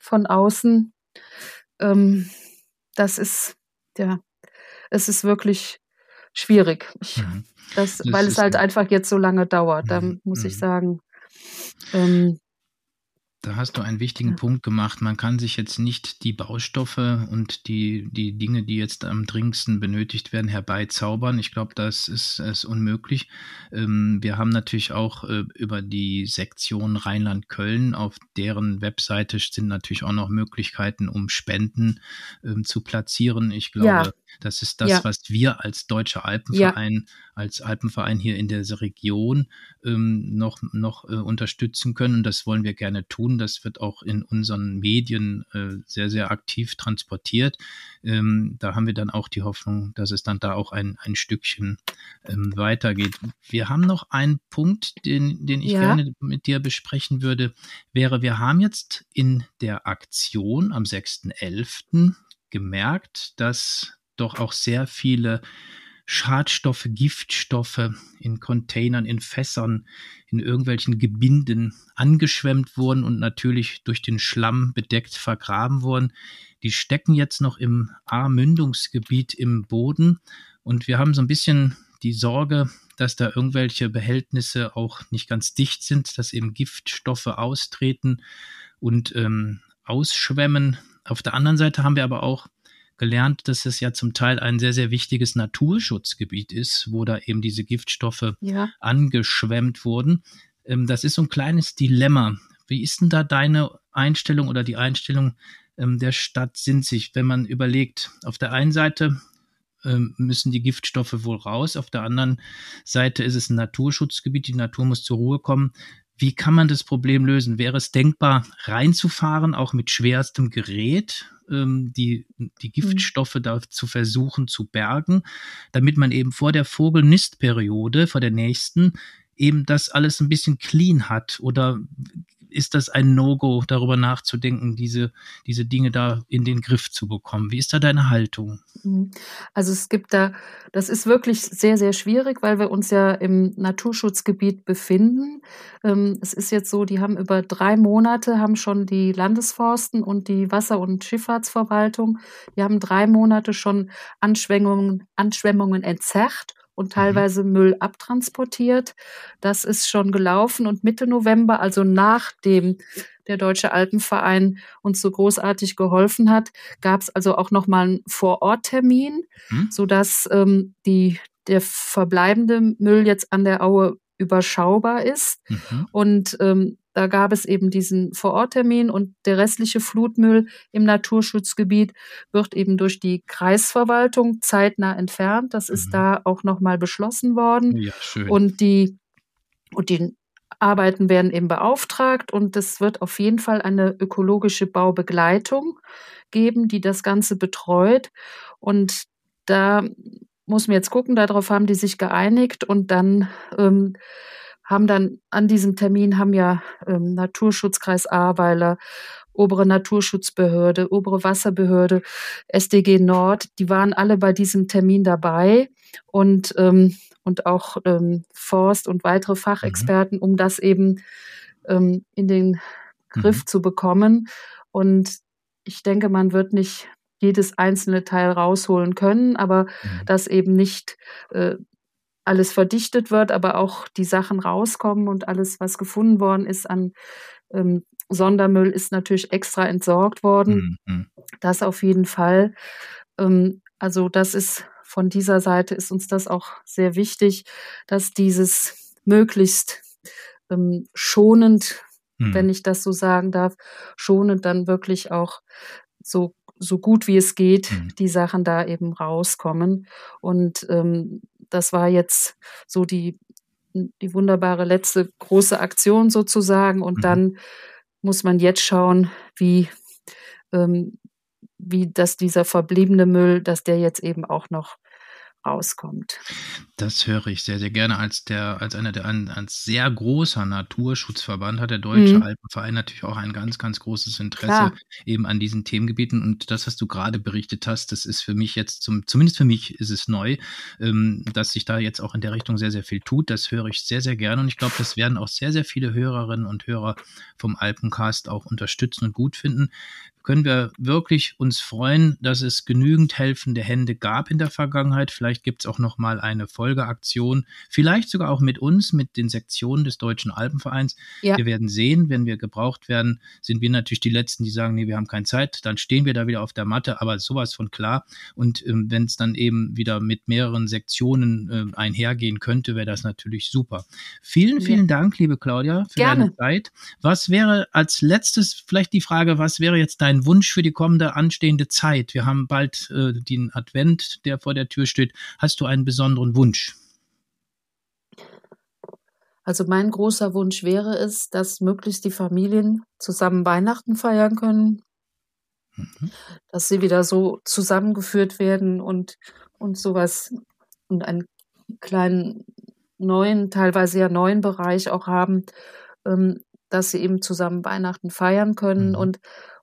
von außen, ähm, das ist ja es ist wirklich schwierig. Ich, mhm. das, das, weil es halt einfach jetzt so lange dauert, da mhm. muss ich mhm. sagen. Ähm, da hast du einen wichtigen ja. Punkt gemacht. Man kann sich jetzt nicht die Baustoffe und die, die Dinge, die jetzt am dringendsten benötigt werden, herbeizaubern. Ich glaube, das ist, ist unmöglich. Ähm, wir haben natürlich auch äh, über die Sektion Rheinland-Köln, auf deren Webseite sind natürlich auch noch Möglichkeiten, um Spenden ähm, zu platzieren. Ich glaube, ja. Das ist das, ja. was wir als Deutscher Alpenverein als Alpenverein hier in dieser Region ähm, noch, noch äh, unterstützen können. Und das wollen wir gerne tun. Das wird auch in unseren Medien äh, sehr, sehr aktiv transportiert. Ähm, da haben wir dann auch die Hoffnung, dass es dann da auch ein, ein Stückchen ähm, weitergeht. Wir haben noch einen Punkt, den, den ich ja. gerne mit dir besprechen würde, wäre, wir haben jetzt in der Aktion am 6.11. gemerkt, dass doch auch sehr viele Schadstoffe, Giftstoffe in Containern, in Fässern, in irgendwelchen Gebinden angeschwemmt wurden und natürlich durch den Schlamm bedeckt vergraben wurden. Die stecken jetzt noch im A-Mündungsgebiet im Boden und wir haben so ein bisschen die Sorge, dass da irgendwelche Behältnisse auch nicht ganz dicht sind, dass eben Giftstoffe austreten und ähm, ausschwemmen. Auf der anderen Seite haben wir aber auch gelernt, dass es ja zum Teil ein sehr, sehr wichtiges Naturschutzgebiet ist, wo da eben diese Giftstoffe ja. angeschwemmt wurden. Ähm, das ist so ein kleines Dilemma. Wie ist denn da deine Einstellung oder die Einstellung ähm, der Stadt Sinzig, wenn man überlegt, auf der einen Seite ähm, müssen die Giftstoffe wohl raus, auf der anderen Seite ist es ein Naturschutzgebiet, die Natur muss zur Ruhe kommen. Wie kann man das Problem lösen? Wäre es denkbar, reinzufahren, auch mit schwerstem Gerät, ähm, die, die mhm. Giftstoffe mhm. da zu versuchen zu bergen, damit man eben vor der Vogelnistperiode, vor der nächsten, eben das alles ein bisschen clean hat? Oder ist das ein No-Go, darüber nachzudenken, diese, diese Dinge da in den Griff zu bekommen? Wie ist da deine Haltung? Mhm. Also es gibt da, das ist wirklich sehr, sehr schwierig, weil wir uns ja im Naturschutzgebiet befinden. Ähm, es ist jetzt so, die haben über drei Monate, haben schon die Landesforsten und die Wasser- und Schifffahrtsverwaltung, die haben drei Monate schon Anschwemmungen, Anschwemmungen entzerrt und mhm. teilweise mhm. Müll abtransportiert. Das ist schon gelaufen und Mitte November, also nachdem der Deutsche Alpenverein uns so großartig geholfen hat, gab es also auch nochmal einen Vororttermin, mhm. sodass ähm, die, der verbleibende Müll jetzt an der Aue überschaubar ist. Mhm. Und ähm, da gab es eben diesen Vororttermin und der restliche Flutmüll im Naturschutzgebiet wird eben durch die Kreisverwaltung zeitnah entfernt. Das ist mhm. da auch nochmal beschlossen worden. Ja, schön. Und die, und die Arbeiten werden eben beauftragt und es wird auf jeden Fall eine ökologische Baubegleitung geben, die das Ganze betreut. Und da muss man jetzt gucken, darauf haben die sich geeinigt und dann ähm, haben dann an diesem Termin haben ja ähm, Naturschutzkreis Ahrweiler, obere Naturschutzbehörde, obere Wasserbehörde, SDG Nord, die waren alle bei diesem Termin dabei und, ähm, und auch ähm, Forst und weitere Fachexperten, mhm. um das eben ähm, in den Griff mhm. zu bekommen. Und ich denke, man wird nicht jedes einzelne Teil rausholen können, aber mhm. dass eben nicht äh, alles verdichtet wird, aber auch die Sachen rauskommen und alles, was gefunden worden ist an ähm, Sondermüll, ist natürlich extra entsorgt worden. Mhm. Das auf jeden Fall. Ähm, also das ist von dieser Seite ist uns das auch sehr wichtig, dass dieses möglichst ähm, schonend, mhm. wenn ich das so sagen darf, schonend dann wirklich auch so so gut wie es geht, mhm. die Sachen da eben rauskommen. Und ähm, das war jetzt so die, die wunderbare letzte große Aktion sozusagen. Und mhm. dann muss man jetzt schauen, wie, ähm, wie das dieser verbliebene Müll, dass der jetzt eben auch noch rauskommt. Das höre ich sehr, sehr gerne. Als der, als einer der als sehr großer Naturschutzverband hat der Deutsche mhm. Alpenverein natürlich auch ein ganz, ganz großes Interesse Klar. eben an diesen Themengebieten. Und das, was du gerade berichtet hast, das ist für mich jetzt zum, zumindest für mich ist es neu, ähm, dass sich da jetzt auch in der Richtung sehr, sehr viel tut. Das höre ich sehr, sehr gerne. Und ich glaube, das werden auch sehr, sehr viele Hörerinnen und Hörer vom Alpencast auch unterstützen und gut finden können wir wirklich uns freuen, dass es genügend helfende Hände gab in der Vergangenheit. Vielleicht gibt es auch noch mal eine Folgeaktion, vielleicht sogar auch mit uns, mit den Sektionen des Deutschen Alpenvereins. Ja. Wir werden sehen, wenn wir gebraucht werden, sind wir natürlich die Letzten, die sagen, nee, wir haben keine Zeit. Dann stehen wir da wieder auf der Matte, aber sowas von klar. Und ähm, wenn es dann eben wieder mit mehreren Sektionen äh, einhergehen könnte, wäre das natürlich super. Vielen, vielen ja. Dank, liebe Claudia, für Gerne. deine Zeit. Was wäre als letztes vielleicht die Frage, was wäre jetzt dein dein Wunsch für die kommende anstehende Zeit? Wir haben bald äh, den Advent, der vor der Tür steht. Hast du einen besonderen Wunsch? Also mein großer Wunsch wäre es, dass möglichst die Familien zusammen Weihnachten feiern können, mhm. dass sie wieder so zusammengeführt werden und, und sowas und einen kleinen neuen, teilweise ja neuen Bereich auch haben, ähm, dass sie eben zusammen Weihnachten feiern können mhm. und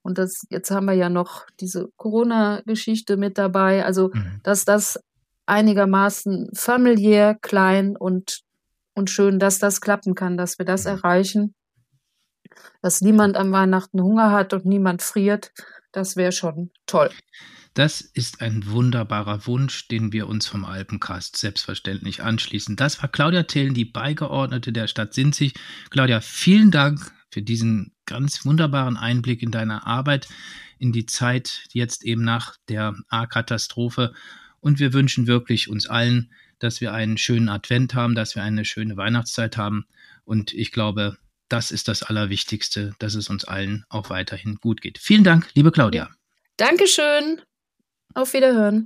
und das, jetzt haben wir ja noch diese Corona-Geschichte mit dabei. Also, mhm. dass das einigermaßen familiär, klein und, und schön, dass das klappen kann, dass wir das mhm. erreichen. Dass niemand am Weihnachten Hunger hat und niemand friert, das wäre schon toll. Das ist ein wunderbarer Wunsch, den wir uns vom Alpencast selbstverständlich anschließen. Das war Claudia Thelen, die Beigeordnete der Stadt Sinzig. Claudia, vielen Dank für diesen ganz wunderbaren Einblick in deine Arbeit, in die Zeit jetzt eben nach der A-Katastrophe. Und wir wünschen wirklich uns allen, dass wir einen schönen Advent haben, dass wir eine schöne Weihnachtszeit haben. Und ich glaube, das ist das Allerwichtigste, dass es uns allen auch weiterhin gut geht. Vielen Dank, liebe Claudia. Dankeschön. Auf Wiederhören.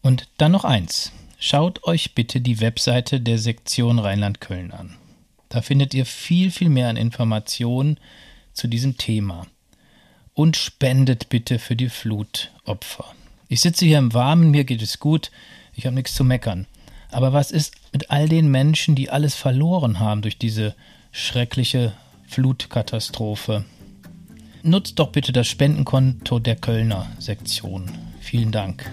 Und dann noch eins. Schaut euch bitte die Webseite der Sektion Rheinland-Köln an. Da findet ihr viel, viel mehr an Informationen zu diesem Thema. Und spendet bitte für die Flutopfer. Ich sitze hier im Warmen, mir geht es gut, ich habe nichts zu meckern. Aber was ist mit all den Menschen, die alles verloren haben durch diese schreckliche Flutkatastrophe? Nutzt doch bitte das Spendenkonto der Kölner Sektion. Vielen Dank.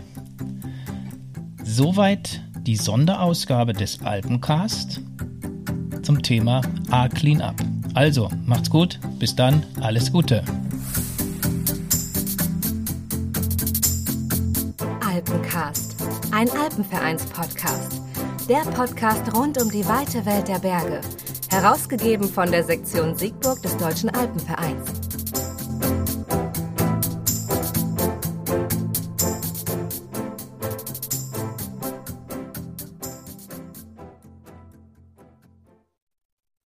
Soweit die Sonderausgabe des Alpencast zum Thema A Clean Up. Also, macht's gut, bis dann, alles Gute. Alpencast ein Alpenvereins-Podcast. Der Podcast rund um die weite Welt der Berge. Herausgegeben von der Sektion Siegburg des Deutschen Alpenvereins.